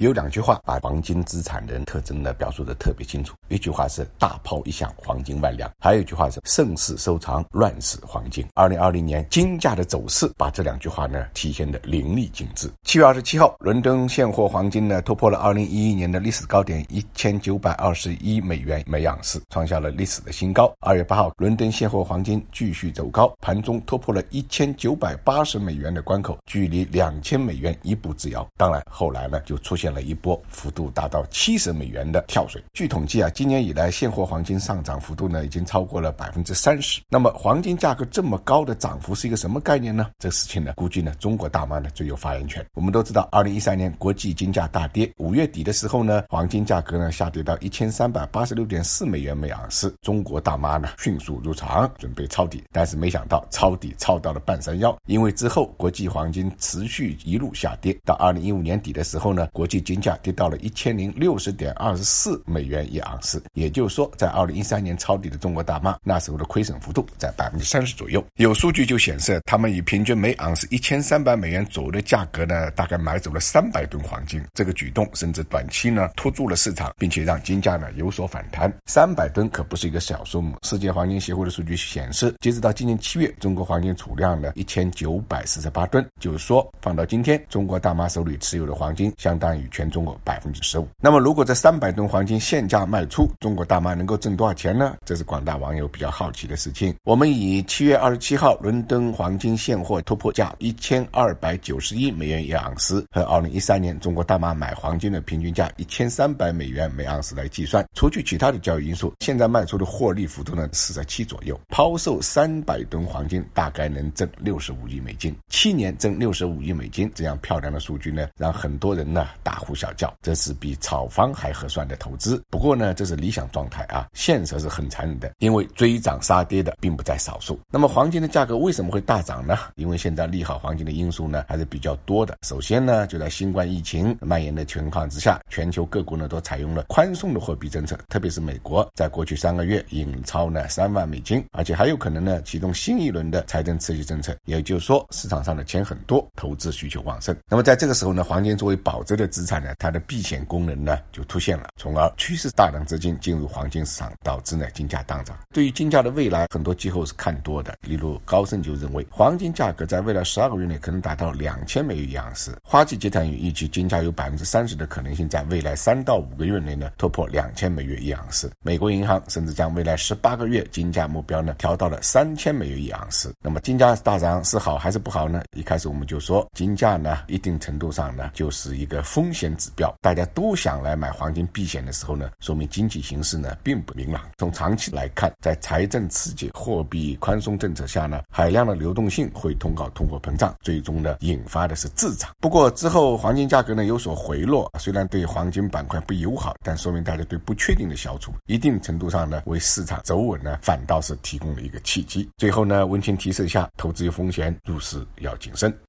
有两句话把黄金资产的特征呢表述的特别清楚。一句话是“大炮一响，黄金万两”，还有一句话是“盛世收藏，乱世黄金”。二零二零年金价的走势把这两句话呢体现的淋漓尽致。七月二十七号，伦敦现货黄金呢突破了二零一一年的历史高点一千九百二十一美元每盎司，创下了历史的新高。二月八号，伦敦现货黄金继续走高，盘中突破了一千九百八十美元的关口，距离两千美元一步之遥。当然，后来呢就出现。了一波幅度达到七十美元的跳水。据统计啊，今年以来现货黄金上涨幅度呢，已经超过了百分之三十。那么黄金价格这么高的涨幅是一个什么概念呢？这事情呢，估计呢，中国大妈呢最有发言权。我们都知道，二零一三年国际金价大跌，五月底的时候呢，黄金价格呢下跌到一千三百八十六点四美元每盎司。中国大妈呢迅速入场准备抄底，但是没想到抄底抄到了半山腰，因为之后国际黄金持续一路下跌，到二零一五年底的时候呢，国际金价跌到了一千零六十点二十四美元一盎司，也就是说，在二零一三年抄底的中国大妈，那时候的亏损幅度在百分之三十左右。有数据就显示，他们以平均每盎司一千三百美元左右的价格呢，大概买走了三百吨黄金。这个举动甚至短期呢拖住了市场，并且让金价呢有所反弹。三百吨可不是一个小数目。世界黄金协会的数据显示，截止到今年七月，中国黄金储量呢一千九百四十八吨，就是说，放到今天，中国大妈手里持有的黄金相当于全中国。百分之十五。那么，如果这三百吨黄金现价卖出，中国大妈能够挣多少钱呢？这是广大网友比较好奇的事情。我们以七月二十七号伦敦黄金现货突破价一千二百九十一美元一盎司，和二零一三年中国大妈买黄金的平均价一千三百美元每盎司来计算，除去其他的交易因素，现在卖出的获利幅度呢是在七左右。抛售三百吨黄金，大概能挣六十五亿美金，七年挣六十五亿美金，这样漂亮的数据呢，让很多人呢大呼小。叫这是比炒房还合算的投资，不过呢，这是理想状态啊，现实是很残忍的，因为追涨杀跌的并不在少数。那么黄金的价格为什么会大涨呢？因为现在利好黄金的因素呢还是比较多的。首先呢，就在新冠疫情蔓延的情况之下，全球各国呢都采用了宽松的货币政策，特别是美国，在过去三个月印钞呢三万美金，而且还有可能呢启动新一轮的财政刺激政策，也就是说市场上的钱很多，投资需求旺盛。那么在这个时候呢，黄金作为保值的资产呢。它的避险功能呢就出现了，从而驱使大量资金进入黄金市场，导致呢金价大涨。对于金价的未来，很多机构是看多的。例如高盛就认为，黄金价格在未来十二个月内可能达到两千美元一盎司。花旗集团预计金价有百分之三十的可能性在未来三到五个月内呢突破两千美元一盎司。美国银行甚至将未来十八个月金价目标呢调到了三千美元一盎司。那么金价大涨是好还是不好呢？一开始我们就说，金价呢一定程度上呢就是一个风险指。标大家都想来买黄金避险的时候呢，说明经济形势呢并不明朗。从长期来看，在财政刺激、货币宽松政策下呢，海量的流动性会通告通货膨胀，最终呢引发的是滞涨。不过之后黄金价格呢有所回落，虽然对黄金板块不友好，但说明大家对不确定的消除，一定程度上呢为市场走稳呢反倒是提供了一个契机。最后呢温馨提示一下，投资有风险，入市要谨慎。